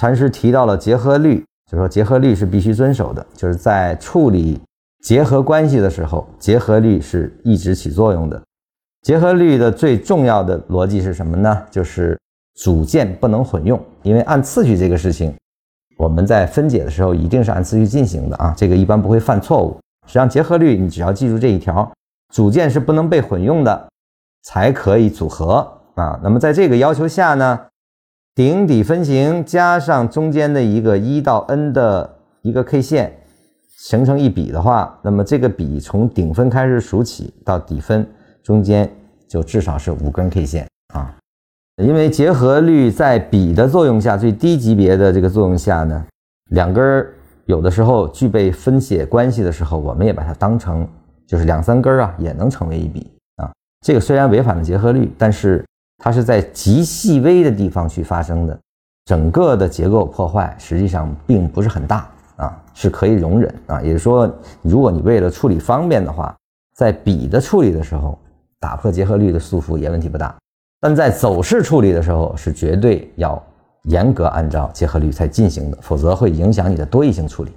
禅师提到了结合律，就说结合律是必须遵守的，就是在处理结合关系的时候，结合律是一直起作用的。结合律的最重要的逻辑是什么呢？就是组件不能混用，因为按次序这个事情，我们在分解的时候一定是按次序进行的啊，这个一般不会犯错误。实际上，结合律你只要记住这一条，组件是不能被混用的，才可以组合啊。那么在这个要求下呢，顶底分型加上中间的一个一到 n 的一个 K 线，形成一笔的话，那么这个笔从顶分开始数起到底分。中间就至少是五根 K 线啊，因为结合律在比的作用下，最低级别的这个作用下呢，两根有的时候具备分解关系的时候，我们也把它当成就是两三根啊，也能成为一笔啊。这个虽然违反了结合律，但是它是在极细微的地方去发生的，整个的结构破坏实际上并不是很大啊，是可以容忍啊。也就是说，如果你为了处理方便的话，在笔的处理的时候。打破结合律的束缚也问题不大，但在走势处理的时候是绝对要严格按照结合律才进行的，否则会影响你的多异性处理。